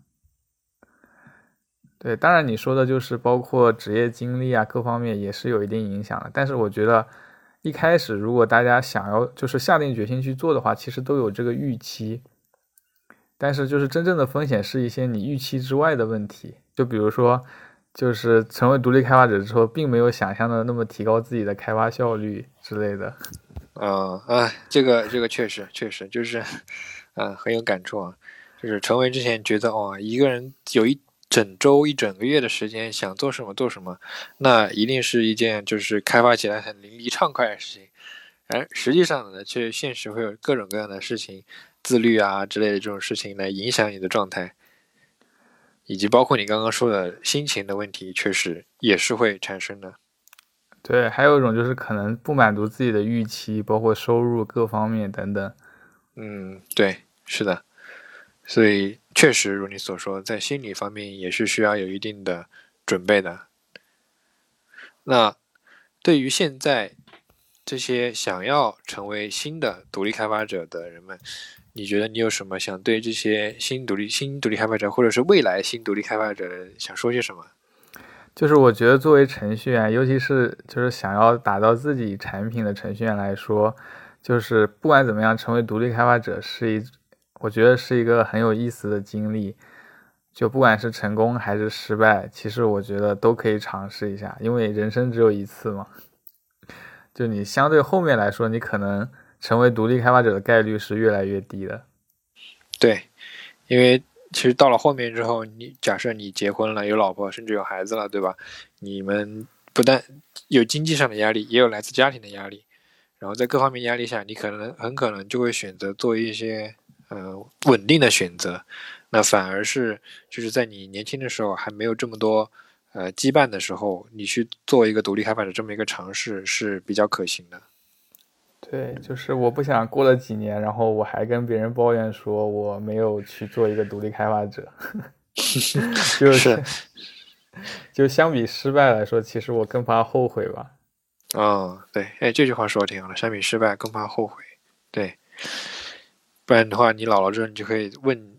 对，当然你说的就是包括职业经历啊，各方面也是有一定影响的。但是我觉得一开始如果大家想要就是下定决心去做的话，其实都有这个预期。但是就是真正的风险是一些你预期之外的问题，就比如说，就是成为独立开发者之后，并没有想象的那么提高自己的开发效率之类的。啊啊，这个这个确实确实就是，嗯，很有感触啊。就是成为之前觉得哦，一个人有一。整周一整个月的时间想做什么做什么，那一定是一件就是开发起来很淋漓畅快的事情。而实际上呢，却现实会有各种各样的事情，自律啊之类的这种事情来影响你的状态，以及包括你刚刚说的心情的问题，确实也是会产生的。对，还有一种就是可能不满足自己的预期，包括收入各方面等等。嗯，对，是的。所以确实如你所说，在心理方面也是需要有一定的准备的。那对于现在这些想要成为新的独立开发者的人们，你觉得你有什么想对这些新独立新独立开发者，或者是未来新独立开发者想说些什么？就是我觉得作为程序员，尤其是就是想要打造自己产品的程序员来说，就是不管怎么样，成为独立开发者是一。我觉得是一个很有意思的经历，就不管是成功还是失败，其实我觉得都可以尝试一下，因为人生只有一次嘛。就你相对后面来说，你可能成为独立开发者的概率是越来越低的。对，因为其实到了后面之后，你假设你结婚了，有老婆，甚至有孩子了，对吧？你们不但有经济上的压力，也有来自家庭的压力，然后在各方面压力下，你可能很可能就会选择做一些。呃，稳定的选择，那反而是就是在你年轻的时候还没有这么多呃羁绊的时候，你去做一个独立开发者这么一个尝试是比较可行的。对，就是我不想过了几年，然后我还跟别人抱怨说我没有去做一个独立开发者，就是就相比失败来说，其实我更怕后悔吧。哦，对，哎，这句话说的挺好的，相比失败更怕后悔，对。不然的话，你老了之后，你就可以问，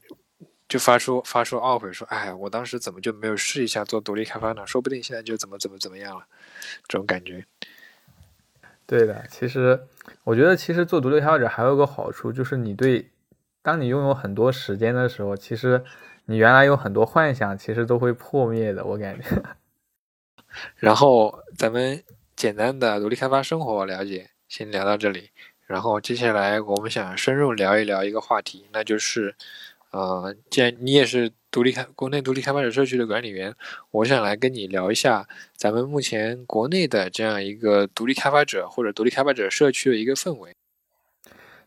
就发出发出懊悔，说：“哎，我当时怎么就没有试一下做独立开发呢？说不定现在就怎么怎么怎么样了。”这种感觉。对的，其实我觉得，其实做独立开发者还有个好处，就是你对，当你拥有很多时间的时候，其实你原来有很多幻想，其实都会破灭的。我感觉。然后咱们简单的独立开发生活了解，先聊到这里。然后接下来我们想深入聊一聊一个话题，那就是，呃，既然你也是独立开国内独立开发者社区的管理员，我想来跟你聊一下咱们目前国内的这样一个独立开发者或者独立开发者社区的一个氛围。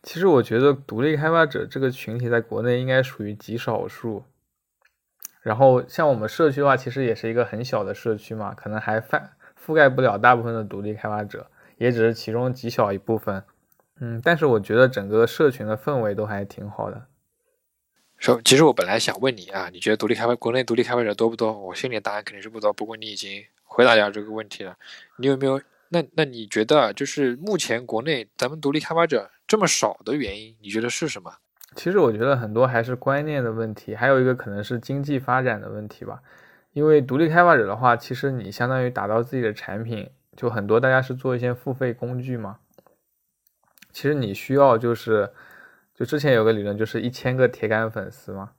其实我觉得独立开发者这个群体在国内应该属于极少数。然后像我们社区的话，其实也是一个很小的社区嘛，可能还覆覆盖不了大部分的独立开发者，也只是其中极小一部分。嗯，但是我觉得整个社群的氛围都还挺好的。说，其实我本来想问你啊，你觉得独立开发国内独立开发者多不多？我心里答案肯定是不多。不过你已经回答掉这个问题了。你有没有？那那你觉得，就是目前国内咱们独立开发者这么少的原因，你觉得是什么？其实我觉得很多还是观念的问题，还有一个可能是经济发展的问题吧。因为独立开发者的话，其实你相当于打造自己的产品，就很多大家是做一些付费工具嘛。其实你需要就是，就之前有个理论就是一千个铁杆粉丝嘛，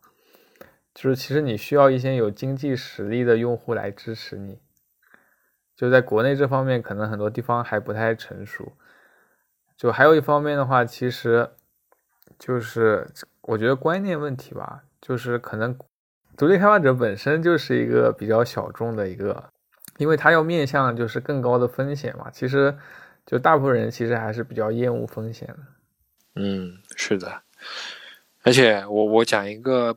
就是其实你需要一些有经济实力的用户来支持你。就在国内这方面，可能很多地方还不太成熟。就还有一方面的话，其实就是我觉得观念问题吧，就是可能独立开发者本身就是一个比较小众的一个，因为他要面向就是更高的风险嘛。其实就大部分人其实还是比较厌恶风险的。嗯，是的。而且我我讲一个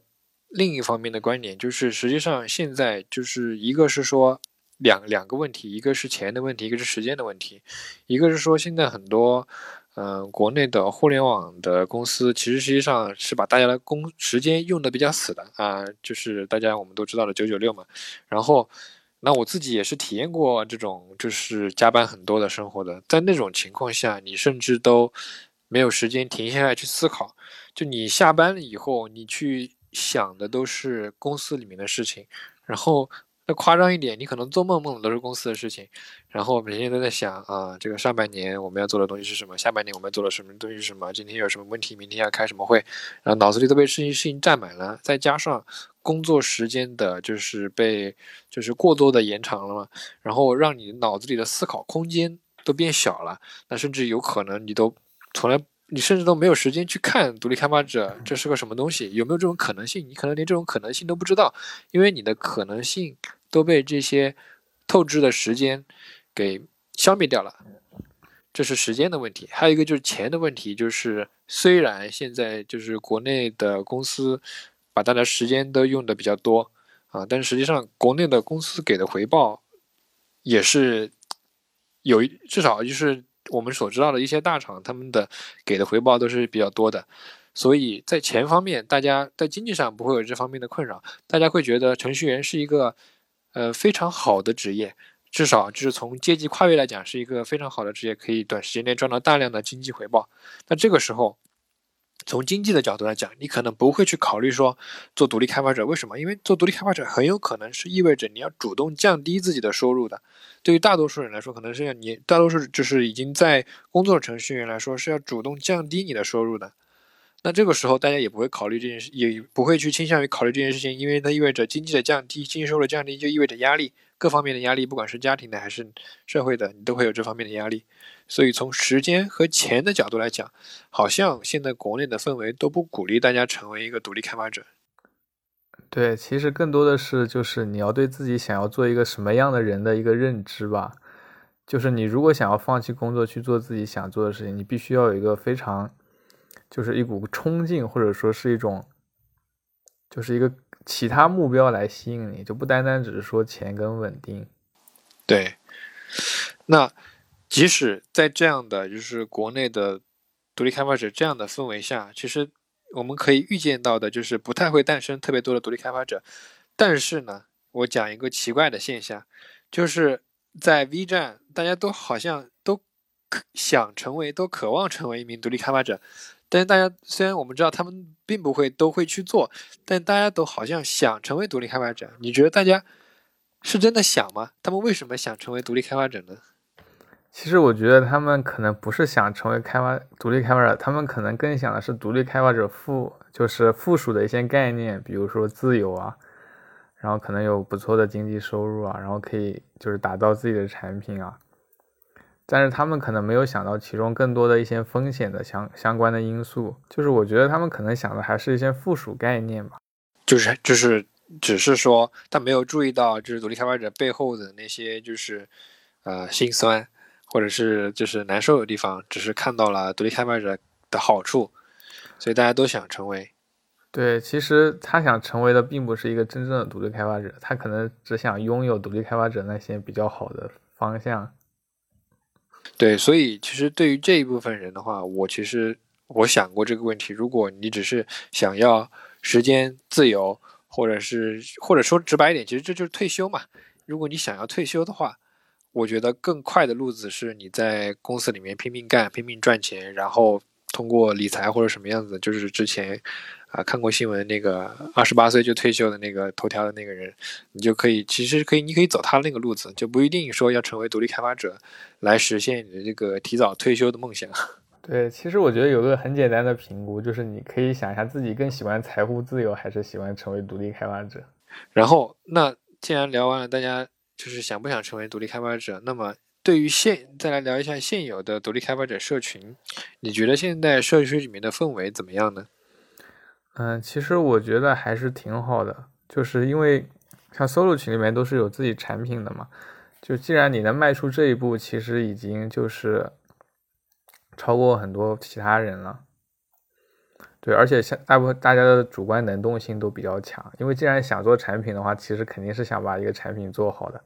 另一方面的观点，就是实际上现在就是一个是说两两个问题，一个是钱的问题，一个是时间的问题，一个是说现在很多嗯国内的互联网的公司，其实实际上是把大家的工时间用的比较死的啊，就是大家我们都知道的九九六嘛。然后那我自己也是体验过这种就是加班很多的生活的，在那种情况下，你甚至都没有时间停下来去思考。就你下班了以后，你去想的都是公司里面的事情，然后那夸张一点，你可能做梦梦的都是公司的事情，然后每天都在想啊，这个上半年我们要做的东西是什么？下半年我们要做的什么东西是什么？今天有什么问题？明天要开什么会？然后脑子里都被事情事情占满了，再加上工作时间的就是被就是过多的延长了嘛，然后让你脑子里的思考空间都变小了，那甚至有可能你都从来。你甚至都没有时间去看独立开发者这是个什么东西，有没有这种可能性？你可能连这种可能性都不知道，因为你的可能性都被这些透支的时间给消灭掉了。这是时间的问题，还有一个就是钱的问题，就是虽然现在就是国内的公司把大家时间都用的比较多啊，但是实际上国内的公司给的回报也是有至少就是。我们所知道的一些大厂，他们的给的回报都是比较多的，所以在钱方面，大家在经济上不会有这方面的困扰。大家会觉得程序员是一个呃非常好的职业，至少就是从阶级跨越来讲，是一个非常好的职业，可以短时间内赚到大量的经济回报。那这个时候，从经济的角度来讲，你可能不会去考虑说做独立开发者，为什么？因为做独立开发者很有可能是意味着你要主动降低自己的收入的。对于大多数人来说，可能是你大多数就是已经在工作的程序员来说是要主动降低你的收入的。那这个时候大家也不会考虑这件事，也不会去倾向于考虑这件事情，因为它意味着经济的降低，经济收入降低就意味着压力，各方面的压力，不管是家庭的还是社会的，你都会有这方面的压力。所以从时间和钱的角度来讲，好像现在国内的氛围都不鼓励大家成为一个独立开发者。对，其实更多的是就是你要对自己想要做一个什么样的人的一个认知吧。就是你如果想要放弃工作去做自己想做的事情，你必须要有一个非常，就是一股冲劲，或者说是一种，就是一个其他目标来吸引你，就不单单只是说钱跟稳定。对，那。即使在这样的就是国内的独立开发者这样的氛围下，其实我们可以预见到的就是不太会诞生特别多的独立开发者。但是呢，我讲一个奇怪的现象，就是在 V 站，大家都好像都想成为、都渴望成为一名独立开发者。但是大家虽然我们知道他们并不会都会去做，但大家都好像想成为独立开发者。你觉得大家是真的想吗？他们为什么想成为独立开发者呢？其实我觉得他们可能不是想成为开发独立开发者，他们可能更想的是独立开发者附就是附属的一些概念，比如说自由啊，然后可能有不错的经济收入啊，然后可以就是打造自己的产品啊。但是他们可能没有想到其中更多的一些风险的相相关的因素，就是我觉得他们可能想的还是一些附属概念吧，就是就是只是说他没有注意到就是独立开发者背后的那些就是呃心酸。或者是就是难受的地方，只是看到了独立开发者的好处，所以大家都想成为。对，其实他想成为的并不是一个真正的独立开发者，他可能只想拥有独立开发者那些比较好的方向。对，所以其实对于这一部分人的话，我其实我想过这个问题：如果你只是想要时间自由，或者是或者说直白一点，其实这就是退休嘛。如果你想要退休的话。我觉得更快的路子是你在公司里面拼命干、拼命赚钱，然后通过理财或者什么样子，就是之前啊看过新闻那个二十八岁就退休的那个头条的那个人，你就可以其实可以，你可以走他那个路子，就不一定说要成为独立开发者来实现你的这个提早退休的梦想。对，其实我觉得有个很简单的评估，就是你可以想一下自己更喜欢财务自由还是喜欢成为独立开发者。然后那既然聊完了，大家。就是想不想成为独立开发者。那么对于现再来聊一下现有的独立开发者社群，你觉得现在社区里面的氛围怎么样呢？嗯，其实我觉得还是挺好的，就是因为像 solo 群里面都是有自己产品的嘛，就既然你能迈出这一步，其实已经就是超过很多其他人了。对，而且像大部分大家的主观能动性都比较强，因为既然想做产品的话，其实肯定是想把一个产品做好的。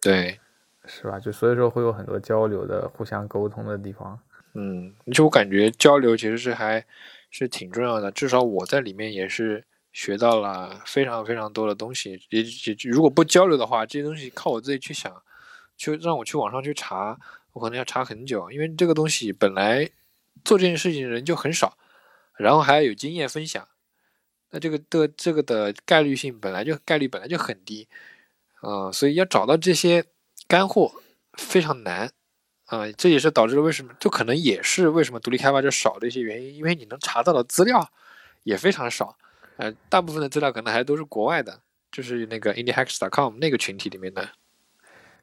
对。是吧？就所以说会有很多交流的、互相沟通的地方。嗯，就我感觉交流其实是还是挺重要的，至少我在里面也是学到了非常非常多的东西。也也如果不交流的话，这些东西靠我自己去想，去让我去网上去查，我可能要查很久，因为这个东西本来做这件事情的人就很少，然后还要有经验分享，那这个的这个的概率性本来就概率本来就很低，啊，所以要找到这些。干货非常难啊，这也是导致了为什么，就可能也是为什么独立开发者少的一些原因，因为你能查到的资料也非常少，呃，大部分的资料可能还都是国外的，就是那个 IndieHacks.com 那个群体里面的。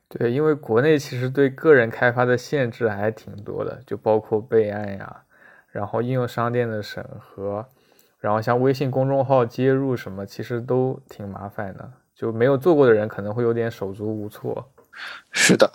对，因为国内其实对个人开发的限制还挺多的，就包括备案呀，然后应用商店的审核，然后像微信公众号接入什么，其实都挺麻烦的，就没有做过的人可能会有点手足无措。是的，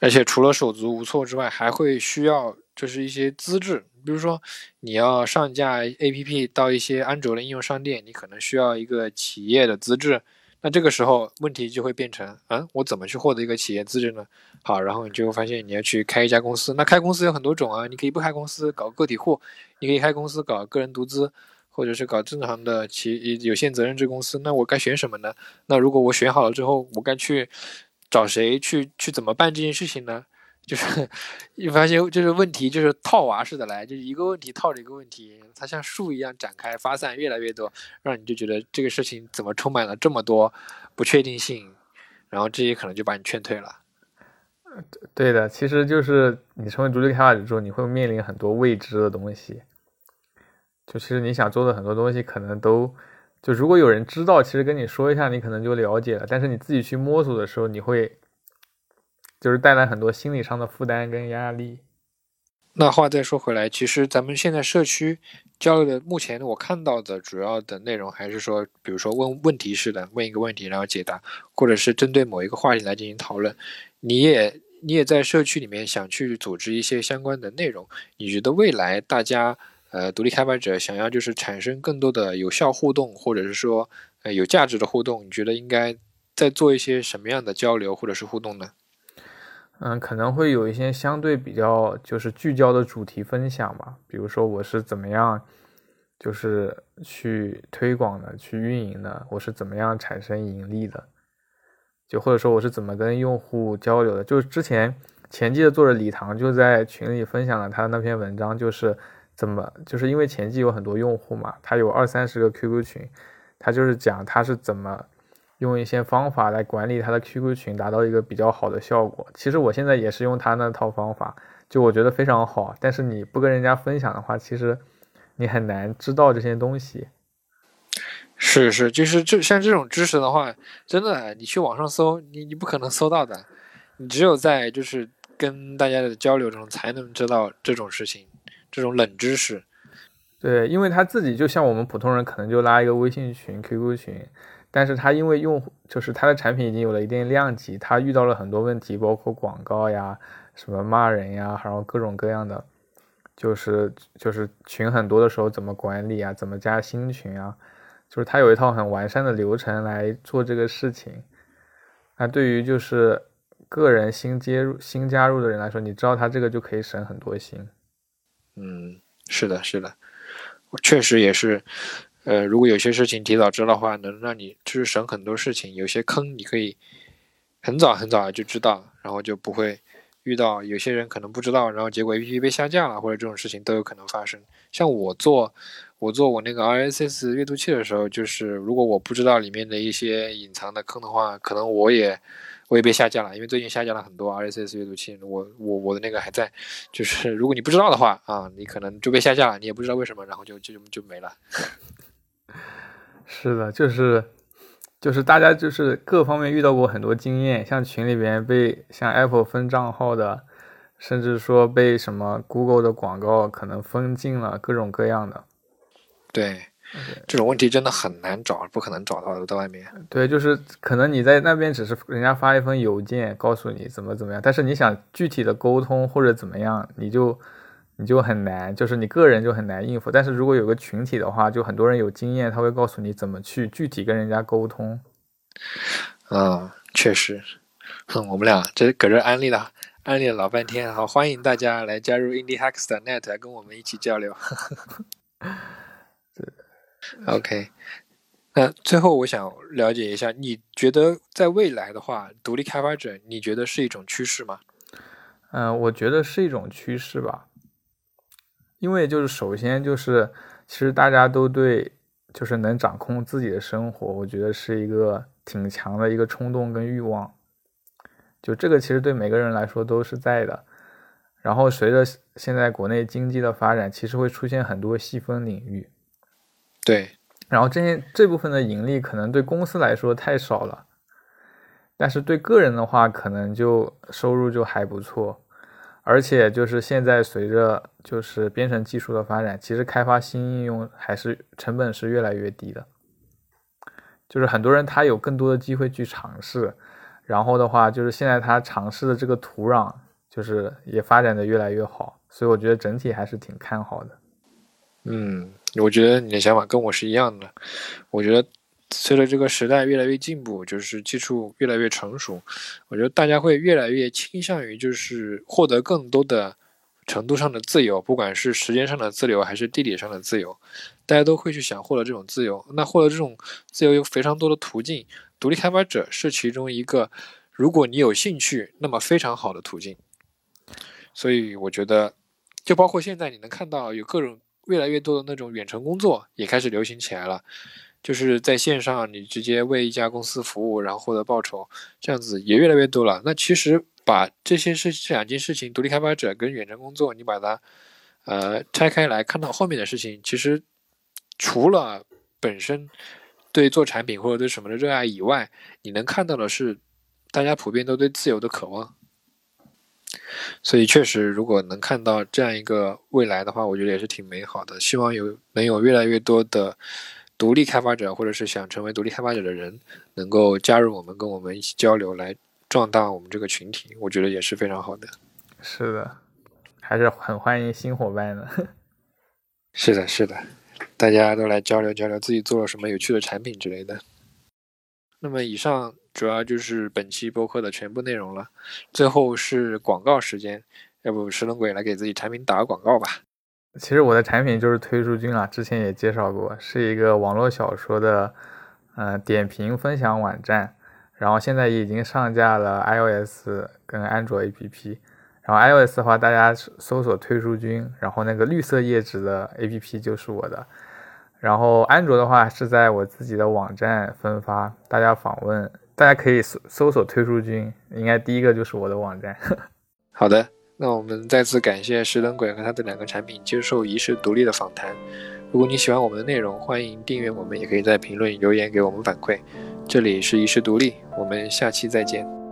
而且除了手足无措之外，还会需要就是一些资质，比如说你要上架 APP 到一些安卓的应用商店，你可能需要一个企业的资质。那这个时候问题就会变成，嗯，我怎么去获得一个企业资质呢？好，然后你就发现你要去开一家公司。那开公司有很多种啊，你可以不开公司搞个体户，你可以开公司搞个人独资，或者是搞正常的企有限责任制公司。那我该选什么呢？那如果我选好了之后，我该去。找谁去去怎么办这件事情呢？就是你发现就是问题就是套娃似的来，就是一个问题套着一个问题，它像树一样展开发散越来越多，让你就觉得这个事情怎么充满了这么多不确定性，然后这些可能就把你劝退了。对的，其实就是你成为独立开发者之后，你会面临很多未知的东西，就其实你想做的很多东西可能都。就如果有人知道，其实跟你说一下，你可能就了解了。但是你自己去摸索的时候，你会就是带来很多心理上的负担跟压力。那话再说回来，其实咱们现在社区交流的，目前我看到的主要的内容还是说，比如说问问题式的，问一个问题然后解答，或者是针对某一个话题来进行讨论。你也你也在社区里面想去组织一些相关的内容，你觉得未来大家？呃，独立开发者想要就是产生更多的有效互动，或者是说呃有价值的互动，你觉得应该再做一些什么样的交流或者是互动呢？嗯，可能会有一些相对比较就是聚焦的主题分享吧，比如说我是怎么样就是去推广的、去运营的，我是怎么样产生盈利的，就或者说我是怎么跟用户交流的。就是之前前期的作者李唐就在群里分享了他的那篇文章，就是。怎么？就是因为前期有很多用户嘛，他有二三十个 QQ 群，他就是讲他是怎么用一些方法来管理他的 QQ 群，达到一个比较好的效果。其实我现在也是用他那套方法，就我觉得非常好。但是你不跟人家分享的话，其实你很难知道这些东西。是是，就是这像这种知识的话，真的你去网上搜，你你不可能搜到的。你只有在就是跟大家的交流中，才能知道这种事情。这种冷知识，对，因为他自己就像我们普通人，可能就拉一个微信群、QQ 群，但是他因为用户就是他的产品已经有了一定量级，他遇到了很多问题，包括广告呀、什么骂人呀，然后各种各样的，就是就是群很多的时候怎么管理啊，怎么加新群啊，就是他有一套很完善的流程来做这个事情。那对于就是个人新接入、新加入的人来说，你知道他这个就可以省很多心。嗯，是的，是的，确实也是，呃，如果有些事情提早知道的话，能让你就是省很多事情。有些坑你可以很早很早就知道，然后就不会遇到有些人可能不知道，然后结果 APP 被下架了，或者这种事情都有可能发生。像我做我做我那个 RSS 阅读器的时候，就是如果我不知道里面的一些隐藏的坑的话，可能我也。我也被下架了，因为最近下架了很多 RSS 阅读器，我我我的那个还在，就是如果你不知道的话啊，你可能就被下架了，你也不知道为什么，然后就就就没了。是的，就是就是大家就是各方面遇到过很多经验，像群里边被像 Apple 分账号的，甚至说被什么 Google 的广告可能封禁了，各种各样的。对，这种问题真的很难找，不可能找到的，在外面。对，就是可能你在那边只是人家发一封邮件告诉你怎么怎么样，但是你想具体的沟通或者怎么样，你就你就很难，就是你个人就很难应付。但是如果有个群体的话，就很多人有经验，他会告诉你怎么去具体跟人家沟通。嗯，确实，哼，我们俩这搁这安利了，安利了老半天，好，欢迎大家来加入 Indie Hacks 的 Net，来跟我们一起交流。OK，那最后我想了解一下，你觉得在未来的话，独立开发者你觉得是一种趋势吗？嗯，我觉得是一种趋势吧，因为就是首先就是其实大家都对就是能掌控自己的生活，我觉得是一个挺强的一个冲动跟欲望，就这个其实对每个人来说都是在的。然后随着现在国内经济的发展，其实会出现很多细分领域。对，然后这些这部分的盈利可能对公司来说太少了，但是对个人的话，可能就收入就还不错。而且就是现在随着就是编程技术的发展，其实开发新应用还是成本是越来越低的。就是很多人他有更多的机会去尝试，然后的话就是现在他尝试的这个土壤就是也发展的越来越好，所以我觉得整体还是挺看好的。嗯，我觉得你的想法跟我是一样的。我觉得随着这个时代越来越进步，就是技术越来越成熟，我觉得大家会越来越倾向于就是获得更多的程度上的自由，不管是时间上的自由还是地理上的自由，大家都会去想获得这种自由。那获得这种自由有非常多的途径，独立开发者是其中一个。如果你有兴趣，那么非常好的途径。所以我觉得，就包括现在你能看到有各种。越来越多的那种远程工作也开始流行起来了，就是在线上你直接为一家公司服务，然后获得报酬，这样子也越来越多了。那其实把这些事这两件事情，独立开发者跟远程工作，你把它呃拆开来看到后面的事情，其实除了本身对做产品或者对什么的热爱以外，你能看到的是大家普遍都对自由的渴望。所以确实，如果能看到这样一个未来的话，我觉得也是挺美好的。希望有能有越来越多的独立开发者，或者是想成为独立开发者的人，能够加入我们，跟我们一起交流，来壮大我们这个群体。我觉得也是非常好的。是的，还是很欢迎新伙伴的。是的，是的，大家都来交流交流自己做了什么有趣的产品之类的。那么以上。主要就是本期播客的全部内容了，最后是广告时间，要不石龙鬼来给自己产品打个广告吧。其实我的产品就是推书君啊，之前也介绍过，是一个网络小说的，嗯，点评分享网站，然后现在已经上架了 iOS 跟安卓 APP，然后 iOS 的话，大家搜索推书君，然后那个绿色叶子的 APP 就是我的，然后安卓的话是在我自己的网站分发，大家访问。大家可以搜搜索推书君，应该第一个就是我的网站。好的，那我们再次感谢石灯鬼和他的两个产品接受仪式独立的访谈。如果你喜欢我们的内容，欢迎订阅我们，也可以在评论留言给我们反馈。这里是仪式独立，我们下期再见。